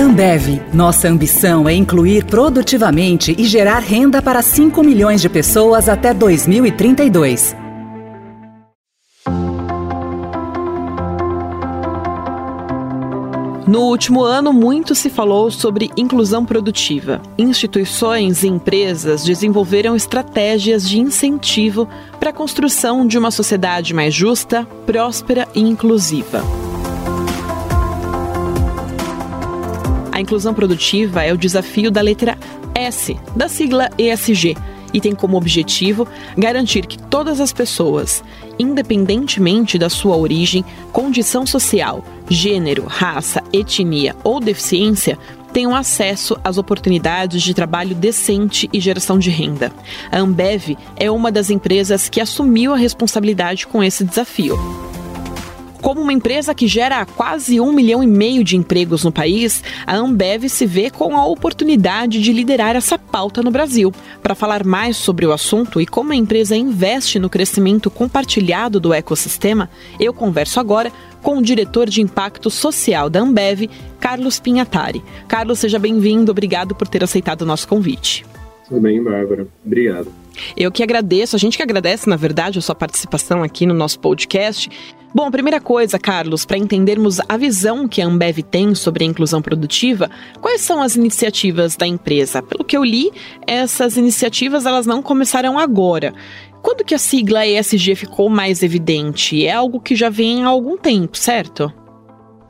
Ambev, nossa ambição é incluir produtivamente e gerar renda para 5 milhões de pessoas até 2032. No último ano, muito se falou sobre inclusão produtiva. Instituições e empresas desenvolveram estratégias de incentivo para a construção de uma sociedade mais justa, próspera e inclusiva. A inclusão produtiva é o desafio da letra S, da sigla ESG, e tem como objetivo garantir que todas as pessoas, independentemente da sua origem, condição social, gênero, raça, etnia ou deficiência, tenham acesso às oportunidades de trabalho decente e geração de renda. A Ambev é uma das empresas que assumiu a responsabilidade com esse desafio. Como uma empresa que gera quase um milhão e meio de empregos no país, a Ambev se vê com a oportunidade de liderar essa pauta no Brasil. Para falar mais sobre o assunto e como a empresa investe no crescimento compartilhado do ecossistema, eu converso agora com o diretor de impacto social da Ambev, Carlos Pinhatari. Carlos, seja bem-vindo. Obrigado por ter aceitado o nosso convite. Tudo bem, Bárbara. Obrigado. Eu que agradeço, a gente que agradece, na verdade, a sua participação aqui no nosso podcast. Bom, a primeira coisa, Carlos, para entendermos a visão que a Ambev tem sobre a inclusão produtiva, quais são as iniciativas da empresa? Pelo que eu li, essas iniciativas elas não começaram agora. Quando que a sigla ESG ficou mais evidente? É algo que já vem há algum tempo, certo?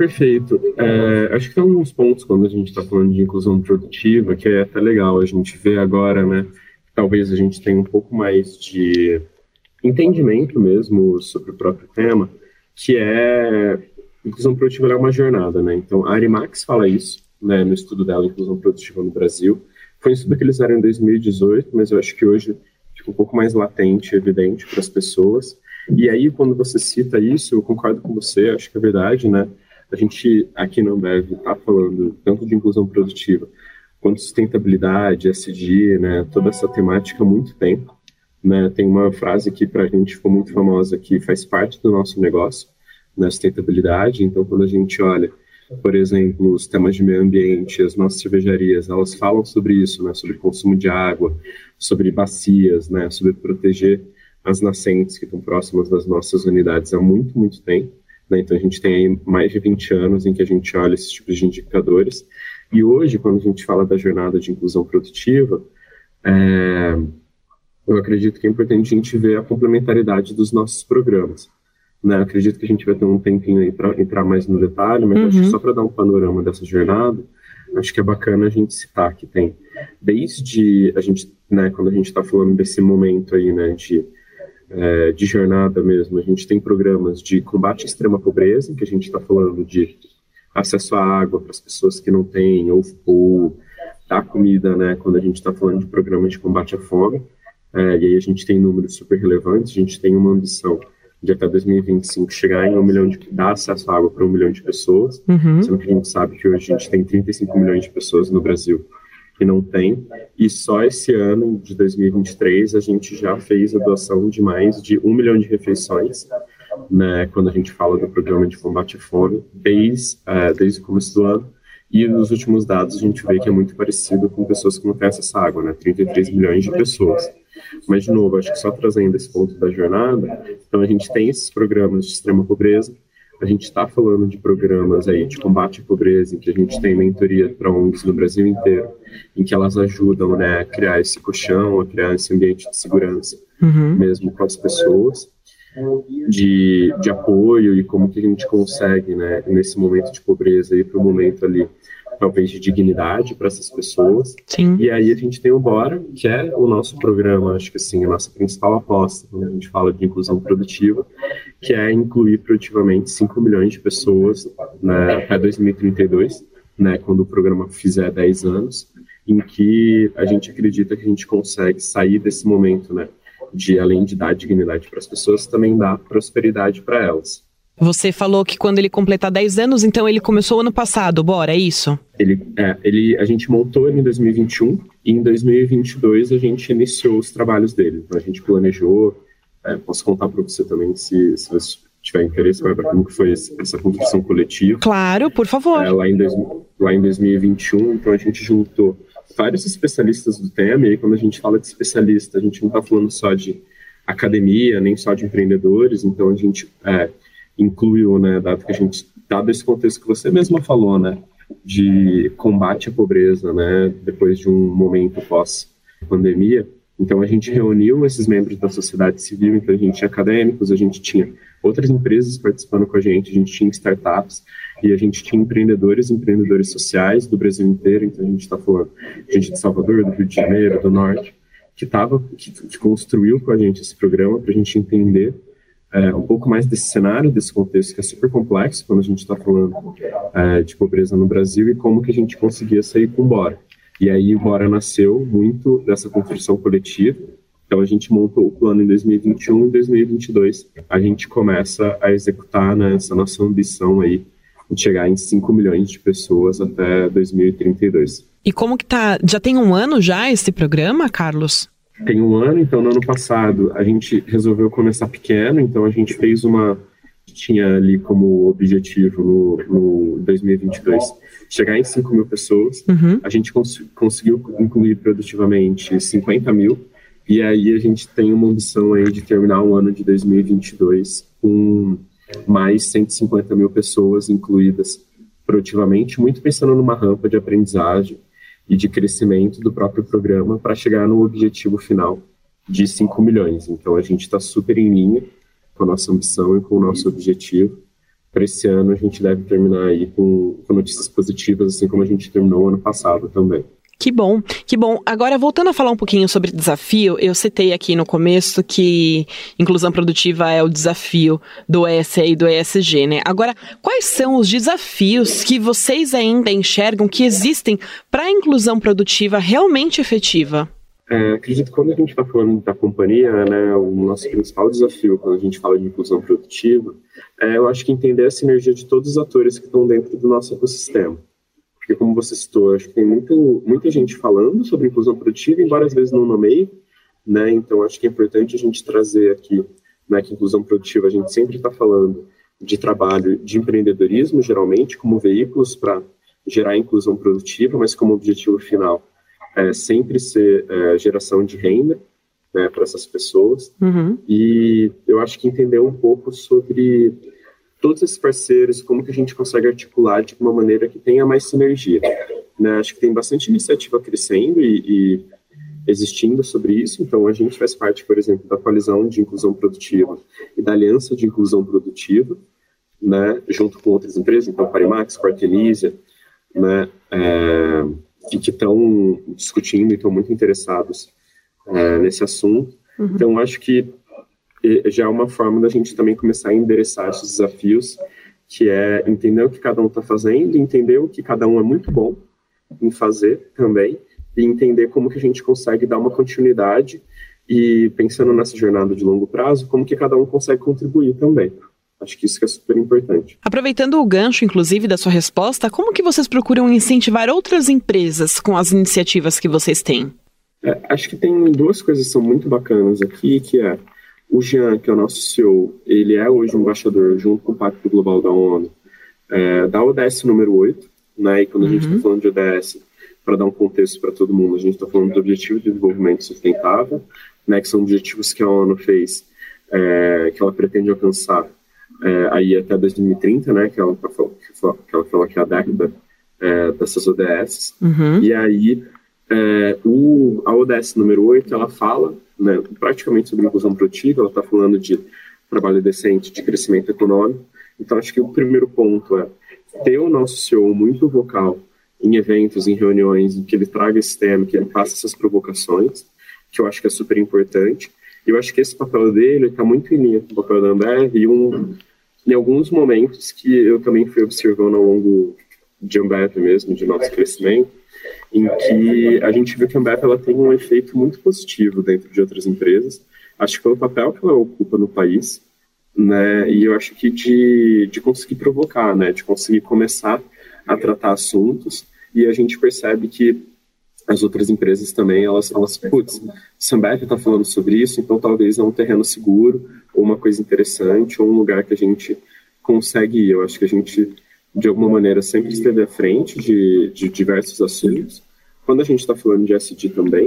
Perfeito. É, acho que tem alguns pontos quando a gente está falando de inclusão produtiva que é até legal a gente ver agora, né? Talvez a gente tenha um pouco mais de entendimento mesmo sobre o próprio tema que é inclusão produtiva é uma jornada, né? Então, a Arimax fala isso, né, no estudo dela, inclusão produtiva no Brasil. Foi um estudo que eles fizeram em 2018, mas eu acho que hoje fica um pouco mais latente, evidente para as pessoas. E aí, quando você cita isso, eu concordo com você, acho que é verdade, né? A gente aqui no Ambev está falando tanto de inclusão produtiva quanto sustentabilidade, SD, né? Toda essa temática há muito tempo. Né? Tem uma frase que para a gente ficou muito famosa que faz parte do nosso negócio, na né? sustentabilidade. Então, quando a gente olha, por exemplo, os temas de meio ambiente, as nossas cervejarias, elas falam sobre isso, né? Sobre consumo de água, sobre bacias, né? Sobre proteger as nascentes que estão próximas das nossas unidades há muito, muito tempo. Né? Então, a gente tem aí mais de 20 anos em que a gente olha esses tipos de indicadores. E hoje, quando a gente fala da jornada de inclusão produtiva, é, eu acredito que é importante a gente ver a complementaridade dos nossos programas. Né? Acredito que a gente vai ter um tempinho aí para entrar mais no detalhe, mas uhum. acho que uhum. só para dar um panorama dessa jornada, acho que é bacana a gente citar que tem desde a gente, né, quando a gente está falando desse momento aí, né, de é, de jornada mesmo, a gente tem programas de combate à extrema pobreza, que a gente está falando de acesso à água para as pessoas que não têm, ou, ou a comida, né, quando a gente está falando de programas de combate à fome. É, e aí a gente tem números super relevantes, a gente tem uma ambição de até 2025 chegar em um milhão de dar acesso à água para um milhão de pessoas, uhum. sendo que a gente sabe que hoje a gente tem 35 milhões de pessoas no Brasil que não tem, e só esse ano de 2023 a gente já fez a doação de mais de um milhão de refeições, né, quando a gente fala do programa de combate à fome, desde, uh, desde o começo do ano, e nos últimos dados a gente vê que é muito parecido com pessoas que não têm acesso à água, né, 33 milhões de pessoas. Mas, de novo, acho que só trazendo esse ponto da jornada, então a gente tem esses programas de extrema pobreza, a gente está falando de programas aí de combate à pobreza, em que a gente tem mentoria para ONGs no Brasil inteiro, em que elas ajudam né, a criar esse colchão, a criar esse ambiente de segurança, uhum. mesmo com as pessoas, de, de apoio e como que a gente consegue, né, nesse momento de pobreza, ir para o momento ali talvez de dignidade para essas pessoas. Sim. E aí a gente tem o Bora, que é o nosso programa, acho que assim, a nossa principal aposta quando a gente fala de inclusão produtiva, que é incluir produtivamente 5 milhões de pessoas né, até 2032, né, quando o programa fizer 10 anos, em que a gente acredita que a gente consegue sair desse momento, né, de além de dar dignidade para as pessoas, também dar prosperidade para elas. Você falou que quando ele completar 10 anos, então ele começou ano passado, bora, é isso? Ele, é, ele, a gente montou ele em 2021 e em 2022 a gente iniciou os trabalhos dele. Então a gente planejou, é, posso contar para você também se, se você tiver interesse, para como que foi essa construção coletiva. Claro, por favor. É, lá, em dois, lá em 2021, então a gente juntou vários especialistas do tema, e aí quando a gente fala de especialista, a gente não está falando só de academia, nem só de empreendedores, então a gente é, incluiu, né, dado que a gente, dado esse contexto que você mesma falou, né, de combate à pobreza, né, depois de um momento pós-pandemia, então a gente reuniu esses membros da sociedade civil, então a gente tinha acadêmicos, a gente tinha outras empresas participando com a gente, a gente tinha startups e a gente tinha empreendedores, empreendedores sociais do Brasil inteiro, então a gente está falando gente de Salvador, do Rio de Janeiro, do Norte, que tava, que, que construiu com a gente esse programa para a gente entender é, um pouco mais desse cenário, desse contexto que é super complexo quando a gente está falando é, de pobreza no Brasil e como que a gente conseguia sair com o Bora. E aí o Bora nasceu muito dessa construção coletiva. Então a gente montou o plano em 2021 e 2022 a gente começa a executar né, essa nossa ambição aí de chegar em 5 milhões de pessoas até 2032. E como que tá? Já tem um ano já esse programa, Carlos? Tem um ano, então no ano passado a gente resolveu começar pequeno, então a gente fez uma tinha ali como objetivo no, no 2022 chegar em 5 mil pessoas. Uhum. A gente cons conseguiu incluir produtivamente 50 mil. E aí a gente tem uma ambição aí de terminar o ano de 2022 com mais 150 mil pessoas incluídas produtivamente, muito pensando numa rampa de aprendizagem e de crescimento do próprio programa para chegar no objetivo final de 5 milhões. Então a gente está super em linha com a nossa ambição e com o nosso objetivo. Para esse ano a gente deve terminar aí com, com notícias positivas, assim como a gente terminou ano passado também. Que bom, que bom. Agora, voltando a falar um pouquinho sobre desafio, eu citei aqui no começo que inclusão produtiva é o desafio do ESE e do ESG, né? Agora, quais são os desafios que vocês ainda enxergam que existem para a inclusão produtiva realmente efetiva? É, acredito que quando a gente está falando da companhia, né, o nosso principal desafio quando a gente fala de inclusão produtiva, é, eu acho que entender a sinergia de todos os atores que estão dentro do nosso ecossistema porque como você citou, acho que tem muito, muita gente falando sobre inclusão produtiva, embora às vezes não nomeie, né? Então acho que é importante a gente trazer aqui, né, que inclusão produtiva a gente sempre está falando de trabalho de empreendedorismo, geralmente, como veículos para gerar inclusão produtiva, mas como objetivo final é sempre ser é, geração de renda né, para essas pessoas. Uhum. E eu acho que entender um pouco sobre todos esses parceiros, como que a gente consegue articular de uma maneira que tenha mais sinergia. Né? Acho que tem bastante iniciativa crescendo e, e, existindo sobre isso, então a gente faz parte, por exemplo, da coalizão de inclusão produtiva e da aliança de inclusão produtiva, né, junto com outras empresas, então Parimax, Quartelísia, né, é, que estão discutindo e estão muito interessados é, nesse assunto. Uhum. Então, acho que já é uma forma da gente também começar a endereçar esses desafios, que é entender o que cada um está fazendo, entender o que cada um é muito bom em fazer também, e entender como que a gente consegue dar uma continuidade e pensando nessa jornada de longo prazo, como que cada um consegue contribuir também. Acho que isso é super importante. Aproveitando o gancho, inclusive, da sua resposta, como que vocês procuram incentivar outras empresas com as iniciativas que vocês têm? É, acho que tem duas coisas que são muito bacanas aqui, que é o Jean, que é o nosso CEO, ele é hoje um embaixador junto com o Pacto Global da ONU, é, da ODS número 8, né? E quando a gente está uhum. falando de ODS, para dar um contexto para todo mundo, a gente está falando do Objetivo de Desenvolvimento Sustentável, né? Que são objetivos que a ONU fez, é, que ela pretende alcançar é, aí até 2030, né? Que ela, que ela fala que é a década é, dessas ODS. Uhum. E aí, é, o, a ODS número 8, ela fala né, praticamente sobre inclusão produtiva, ela está falando de trabalho decente, de crescimento econômico. Então, acho que o primeiro ponto é ter o nosso CEO muito vocal em eventos, em reuniões, em que ele traga esse tema, que ele faça essas provocações, que eu acho que é super importante. E eu acho que esse papel dele está muito em linha com o papel da Ambev e um, em alguns momentos que eu também fui observando ao longo de Ambev mesmo, de nosso crescimento, em que a gente viu que a Ambev ela tem um efeito muito positivo dentro de outras empresas. Acho que pelo papel que ela ocupa no país, né? E eu acho que de, de conseguir provocar, né? De conseguir começar a tratar assuntos e a gente percebe que as outras empresas também, elas, elas putz, Sambeck está falando sobre isso, então talvez é um terreno seguro, ou uma coisa interessante, ou um lugar que a gente consegue ir. Eu acho que a gente, de alguma maneira, sempre esteve à frente de, de diversos assuntos. Quando a gente está falando de SD também,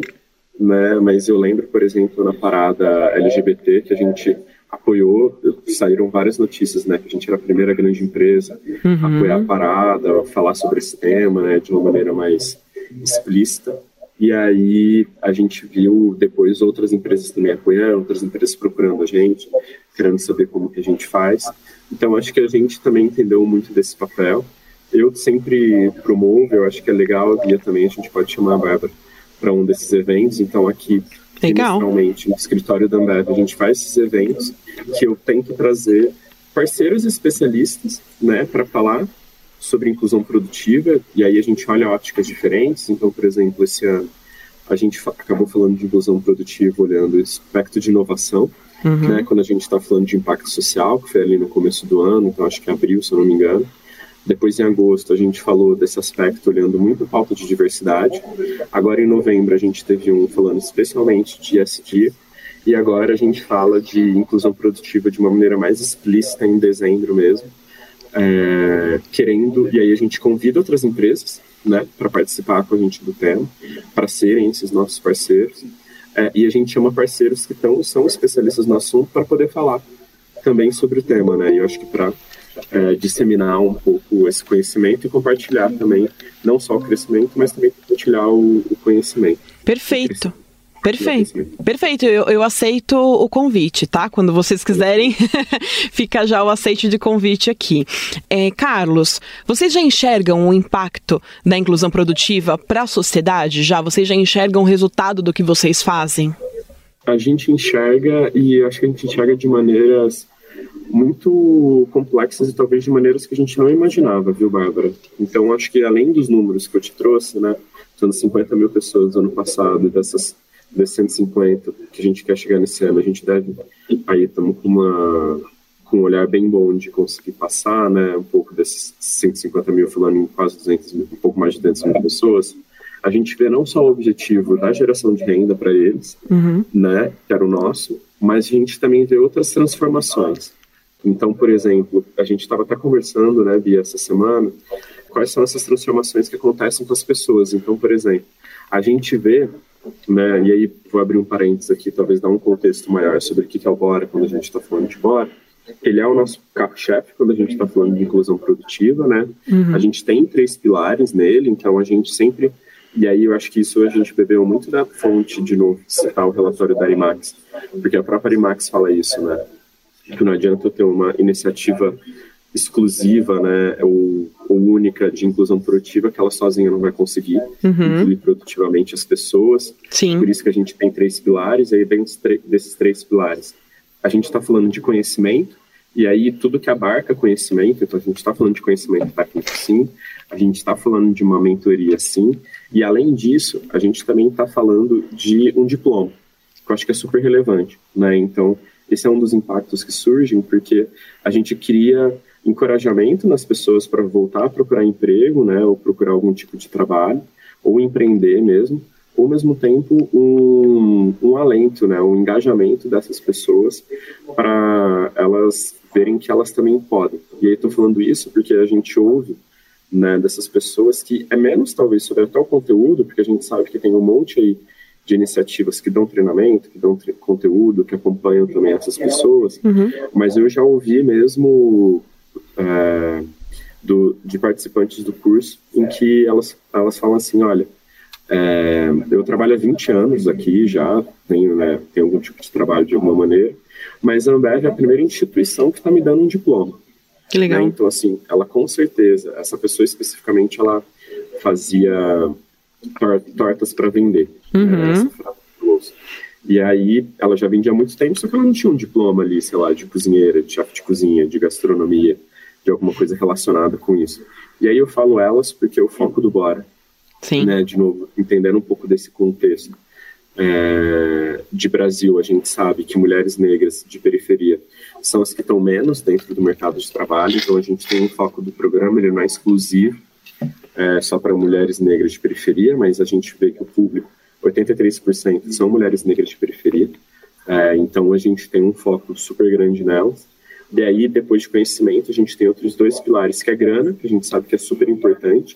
né, mas eu lembro, por exemplo, na parada LGBT, que a gente apoiou, saíram várias notícias, né, que a gente era a primeira grande empresa uhum. a apoiar a parada, a falar sobre esse tema, né, de uma maneira mais explícita. E aí a gente viu depois outras empresas também apoiando, outras empresas procurando a gente, querendo saber como que a gente faz. Então acho que a gente também entendeu muito desse papel. Eu sempre promovo, eu acho que é legal, a Bia também, a gente pode chamar a Bárbara para um desses eventos. Então aqui, Legal. no escritório da Ambev, a gente faz esses eventos que eu tento trazer parceiros especialistas, né, para falar sobre inclusão produtiva, e aí a gente olha óticas diferentes. Então, por exemplo, esse ano a gente acabou falando de inclusão produtiva olhando o aspecto de inovação, uhum. né, quando a gente está falando de impacto social, que foi ali no começo do ano, então acho que é abril, se eu não me engano. Depois, em agosto, a gente falou desse aspecto olhando muito a pauta de diversidade. Agora, em novembro, a gente teve um falando especialmente de SD. E agora a gente fala de inclusão produtiva de uma maneira mais explícita em dezembro mesmo. É, querendo, e aí a gente convida outras empresas né, para participar com a gente do tema, para serem esses nossos parceiros. É, e a gente chama parceiros que tão, são especialistas no assunto para poder falar também sobre o tema. Né? E eu acho que para é, disseminar um pouco esse conhecimento e compartilhar também, não só o crescimento, mas também compartilhar o, o conhecimento. Perfeito. Perfeito, perfeito. Eu, eu, aceito o convite, tá? Quando vocês quiserem, fica já o aceite de convite aqui. É, Carlos, vocês já enxergam o impacto da inclusão produtiva para a sociedade? Já? Vocês já enxergam o resultado do que vocês fazem? A gente enxerga e acho que a gente enxerga de maneiras muito complexas e talvez de maneiras que a gente não imaginava, viu, Bárbara? Então, acho que além dos números que eu te trouxe, né, sendo 50 mil pessoas no ano passado e dessas desses 150 que a gente quer chegar nesse ano, a gente deve, aí estamos com uma com um olhar bem bom de conseguir passar, né, um pouco desses 150 mil, falando em quase 200 mil, um pouco mais de 200 mil pessoas, a gente vê não só o objetivo da geração de renda para eles, uhum. né, que era o nosso, mas a gente também vê outras transformações. Então, por exemplo, a gente estava até conversando, né, Bia, essa semana, quais são essas transformações que acontecem com as pessoas. Então, por exemplo, a gente vê, né, e aí vou abrir um parênteses aqui, talvez dar um contexto maior sobre o que é o Bora quando a gente está falando de Bora. Ele é o nosso carro-chefe quando a gente está falando de inclusão produtiva, né? Uhum. A gente tem três pilares nele, então a gente sempre e aí eu acho que isso a gente bebeu muito da fonte, de novo, citar o relatório da IMAX, porque a própria IMAX fala isso, né? que não adianta ter uma iniciativa exclusiva, né, ou, única de inclusão produtiva que ela sozinha não vai conseguir uhum. incluir produtivamente as pessoas. Sim. Por isso que a gente tem três pilares, e aí dentro desses três pilares a gente está falando de conhecimento, e aí tudo que abarca conhecimento, então a gente está falando de conhecimento técnico sim, a gente está falando de uma mentoria sim, e além disso, a gente também está falando de um diploma, que eu acho que é super relevante, né, então esse é um dos impactos que surgem, porque a gente cria encorajamento nas pessoas para voltar a procurar emprego, né, ou procurar algum tipo de trabalho, ou empreender mesmo, ao mesmo tempo um, um alento, né, um engajamento dessas pessoas para elas verem que elas também podem. E aí estou falando isso porque a gente ouve né, dessas pessoas que é menos talvez sobre até o conteúdo, porque a gente sabe que tem um monte aí de iniciativas que dão treinamento, que dão conteúdo, que acompanham também essas pessoas, uhum. mas eu já ouvi mesmo é, do, de participantes do curso em que elas, elas falam assim, olha, é, eu trabalho há 20 anos aqui já, tenho, né, tenho algum tipo de trabalho de alguma maneira, mas a Ambev é a primeira instituição que está me dando um diploma. Que legal. Né? Então, assim, ela com certeza, essa pessoa especificamente, ela fazia tortas para vender. Uhum. Né, e aí ela já vendia há muito tempo, só que ela não tinha um diploma ali, sei lá, de cozinheira, de chefe de cozinha, de gastronomia, de alguma coisa relacionada com isso. E aí eu falo elas porque é o foco do Bora. Sim. Né, de novo, entendendo um pouco desse contexto. É, de Brasil, a gente sabe que mulheres negras de periferia são as que estão menos dentro do mercado de trabalho, então a gente tem um foco do programa, ele não é exclusivo, é, só para mulheres negras de periferia, mas a gente vê que o público, 83% são mulheres negras de periferia, é, então a gente tem um foco super grande nelas. E aí, depois de conhecimento, a gente tem outros dois pilares, que é grana, que a gente sabe que é super importante,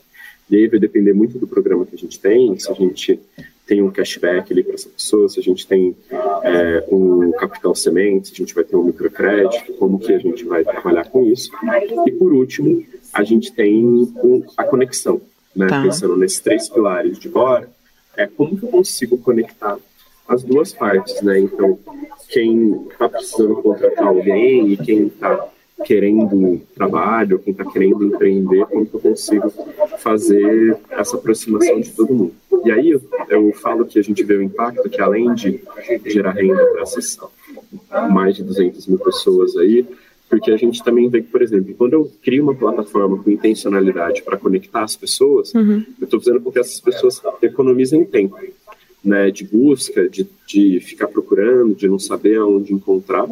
e aí vai depender muito do programa que a gente tem, se a gente tem um cashback ali para essa pessoa, se a gente tem é, um capital semente, se a gente vai ter um microcrédito, como que a gente vai trabalhar com isso. E por último, a gente tem um, a conexão, né? Tá. Pensando nesses três pilares de bora, é como que eu consigo conectar as duas partes, né? Então, quem está precisando contratar alguém e quem está querendo trabalho, quem está querendo empreender, como que eu consigo fazer essa aproximação de todo mundo. E aí eu, eu falo que a gente vê o impacto que além de gerar renda para essas mais de 200 mil pessoas aí, porque a gente também vê que, por exemplo, quando eu crio uma plataforma com intencionalidade para conectar as pessoas, uhum. eu estou fazendo com que essas pessoas economizem tempo, né, de busca, de, de ficar procurando, de não saber aonde encontrar,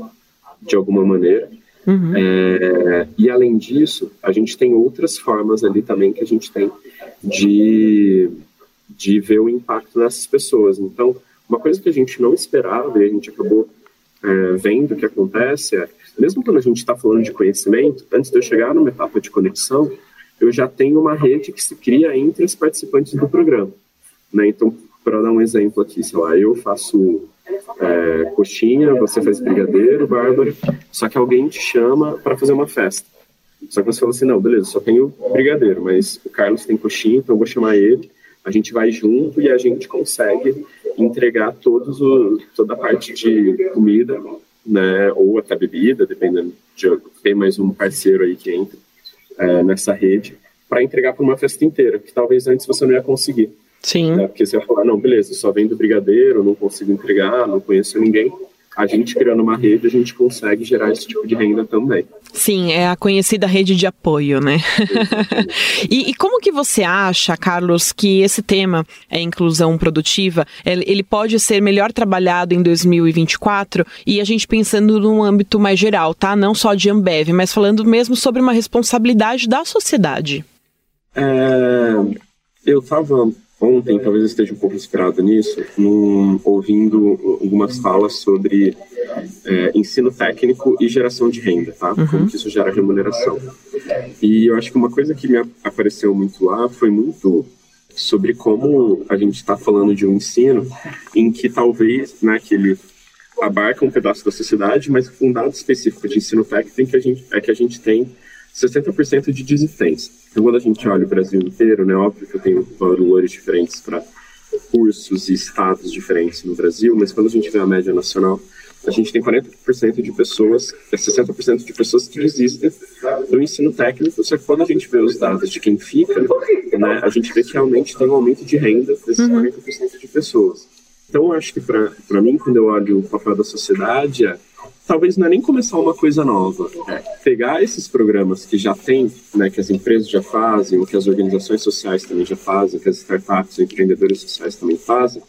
de alguma maneira. Uhum. É, e além disso, a gente tem outras formas ali também que a gente tem de, de ver o impacto nessas pessoas. Então, uma coisa que a gente não esperava e a gente acabou é, vendo o que acontece é, mesmo quando a gente está falando de conhecimento, antes de eu chegar numa etapa de conexão, eu já tenho uma rede que se cria entre os participantes do programa. Né? Então, para dar um exemplo aqui, sei lá, eu faço é, coxinha, você faz brigadeiro, Bárbara, só que alguém te chama para fazer uma festa. Só que você fala assim, não, beleza, só tenho brigadeiro, mas o Carlos tem coxinha, então eu vou chamar ele, a gente vai junto e a gente consegue entregar todos o, toda a parte de comida, né, ou até bebida, dependendo de tem mais um parceiro aí que entra é, nessa rede, para entregar para uma festa inteira, que talvez antes você não ia conseguir. Sim. Né? Porque você ia falar, não, beleza, só vendo brigadeiro, não consigo entregar, não conheço ninguém. A gente criando uma rede, a gente consegue gerar esse tipo de renda também. Sim, é a conhecida rede de apoio, né? e, e, como que você acha, Carlos, que esse tema, é inclusão produtiva, ele pode ser melhor trabalhado em 2024? E a gente pensando num âmbito mais geral, tá? Não só de Ambev, mas falando mesmo sobre uma responsabilidade da sociedade. É, eu estava ontem, talvez eu esteja um pouco inspirado nisso, num, ouvindo algumas falas sobre é, ensino técnico e geração de renda, tá? Uhum. Como que isso gera remuneração. E eu acho que uma coisa que me apareceu muito lá foi muito sobre como a gente está falando de um ensino em que talvez, né, que ele abarca um pedaço da sociedade, mas um dado específico de ensino técnico que a gente, é que a gente tem 60% de desistência. Então, quando a gente olha o Brasil inteiro, né, óbvio que eu tenho valores diferentes para cursos e estados diferentes no Brasil, mas quando a gente vê a média nacional, a gente tem 40% de pessoas, 60% é de pessoas que desistem do ensino técnico, só que quando a gente vê os dados de quem fica, né, a gente vê que realmente tem um aumento de renda desses uhum. 40% de pessoas. Então, eu acho que para mim, quando eu olho o papel da sociedade, é talvez não é nem começar uma coisa nova, é pegar esses programas que já tem, né, que as empresas já fazem, que as organizações sociais também já fazem, que as startups, empreendedores sociais também fazem,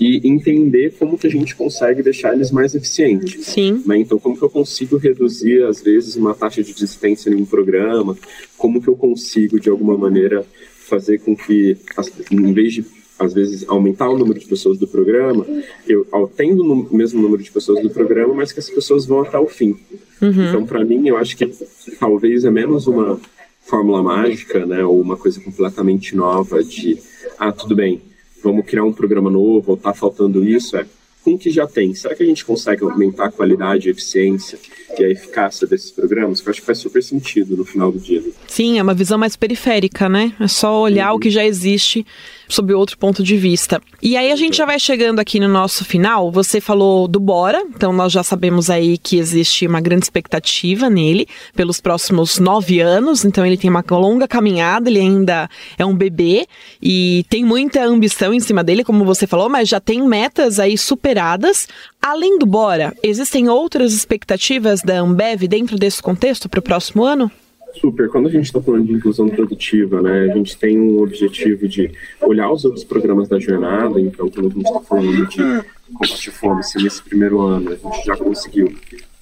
e entender como que a gente consegue deixar eles mais eficientes. Sim. Né? Então, como que eu consigo reduzir, às vezes, uma taxa de desistência em um programa, como que eu consigo, de alguma maneira, fazer com que, em vez de às vezes, aumentar o número de pessoas do programa, eu tendo o mesmo número de pessoas do programa, mas que as pessoas vão até o fim. Uhum. Então, para mim, eu acho que talvez é menos uma fórmula mágica, né, ou uma coisa completamente nova de, ah, tudo bem, vamos criar um programa novo, ou tá faltando isso, é com o que já tem, será que a gente consegue aumentar a qualidade, a eficiência e a eficácia desses programas? Que eu acho que faz super sentido no final do dia. Sim, é uma visão mais periférica, né? É só olhar uhum. o que já existe sob outro ponto de vista. E aí a gente já vai chegando aqui no nosso final. Você falou do Bora, então nós já sabemos aí que existe uma grande expectativa nele pelos próximos nove anos. Então ele tem uma longa caminhada, ele ainda é um bebê e tem muita ambição em cima dele, como você falou, mas já tem metas aí superadas. Além do Bora, existem outras expectativas da Ambev dentro desse contexto para o próximo ano? Super. Quando a gente está falando de inclusão produtiva, né, a gente tem um objetivo de olhar os outros programas da jornada. Então, quando a gente está falando de combate fome, se nesse primeiro ano a gente já conseguiu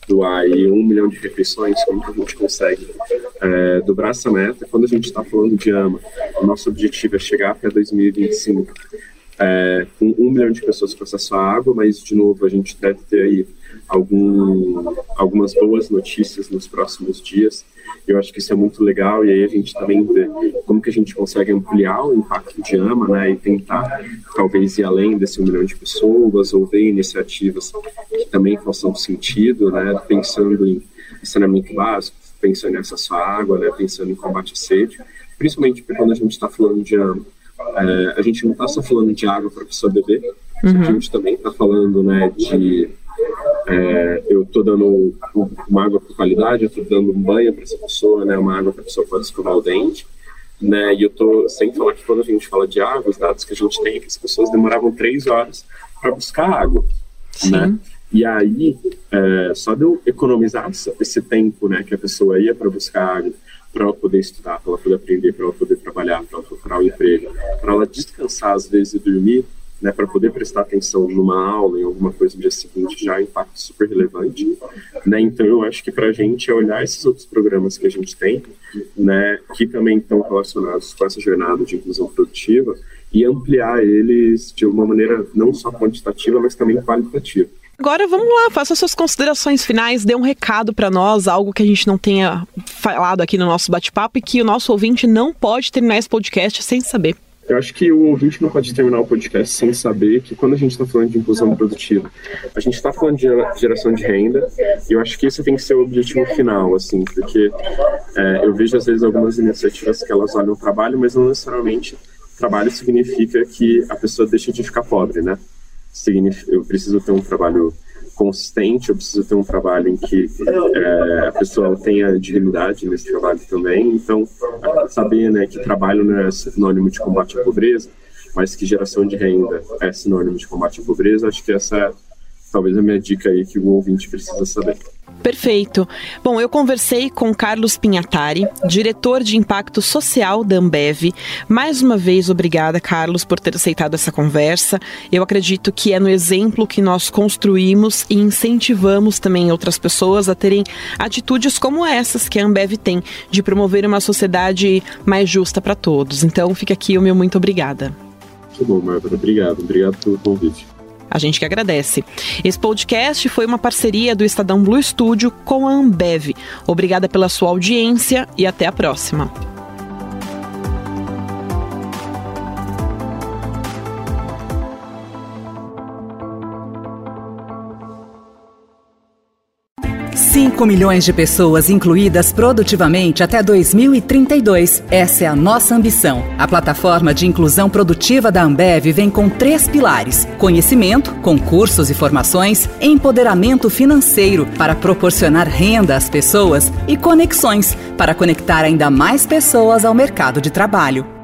doar aí um milhão de refeições, como que a gente consegue é, dobrar essa meta? Quando a gente está falando de AMA, o nosso objetivo é chegar até 2025 é, com um milhão de pessoas com acesso à água, mas, de novo, a gente deve ter aí algum, algumas boas notícias nos próximos dias. Eu acho que isso é muito legal e aí a gente também vê como que a gente consegue ampliar o impacto de AMA, né, e tentar talvez ir além desse um milhão de pessoas ou ver iniciativas que também façam sentido, né, pensando em saneamento básico, pensando em acesso à água, né, pensando em combate à sede, principalmente porque quando a gente está falando de AMA, é, a gente não está só falando de água para a pessoa beber, uhum. a gente também está falando né, de é, eu estou dando uma água com qualidade, eu estou dando um banho para essa pessoa, né, uma água para a pessoa poder escovar o dente. Né, e eu estou sem falar que quando a gente fala de água, os dados que a gente tem é que as pessoas demoravam três horas para buscar água. Sim. Né? E aí, é, só de eu economizar esse tempo né, que a pessoa ia para buscar água, para ela poder estudar, para ela poder aprender, para ela poder trabalhar, para ela procurar um emprego, para ela descansar às vezes e dormir, né, para poder prestar atenção numa aula, em alguma coisa no dia seguinte, já é um impacto super relevante. Né? Então, eu acho que para a gente é olhar esses outros programas que a gente tem, né, que também estão relacionados com essa jornada de inclusão produtiva, e ampliar eles de uma maneira não só quantitativa, mas também qualitativa. Agora vamos lá, faça suas considerações finais, dê um recado para nós, algo que a gente não tenha falado aqui no nosso bate-papo e que o nosso ouvinte não pode terminar esse podcast sem saber. Eu acho que o ouvinte não pode terminar o podcast sem saber que quando a gente está falando de inclusão produtiva, a gente está falando de geração de renda, e eu acho que esse tem que ser o objetivo final, assim, porque é, eu vejo às vezes algumas iniciativas que elas olham o trabalho, mas não necessariamente trabalho significa que a pessoa deixa de ficar pobre, né? Significa, eu preciso ter um trabalho consistente, eu preciso ter um trabalho em que é, a pessoa tenha dignidade nesse trabalho também. Então, saber né, que trabalho não é sinônimo de combate à pobreza, mas que geração de renda é sinônimo de combate à pobreza, acho que essa é talvez a minha dica aí que o ouvinte precisa saber. Perfeito. Bom, eu conversei com Carlos Pinhatari, diretor de impacto social da Ambev. Mais uma vez, obrigada, Carlos, por ter aceitado essa conversa. Eu acredito que é no exemplo que nós construímos e incentivamos também outras pessoas a terem atitudes como essas que a Ambev tem, de promover uma sociedade mais justa para todos. Então, fica aqui o meu muito obrigada. Muito bom, Bárbara. Obrigado. Obrigado pelo convite. A gente que agradece. Esse podcast foi uma parceria do Estadão Blue Studio com a Ambev. Obrigada pela sua audiência e até a próxima. 5 milhões de pessoas incluídas produtivamente até 2032. Essa é a nossa ambição. A plataforma de inclusão produtiva da Ambev vem com três pilares: conhecimento, concursos e formações, empoderamento financeiro para proporcionar renda às pessoas e conexões para conectar ainda mais pessoas ao mercado de trabalho.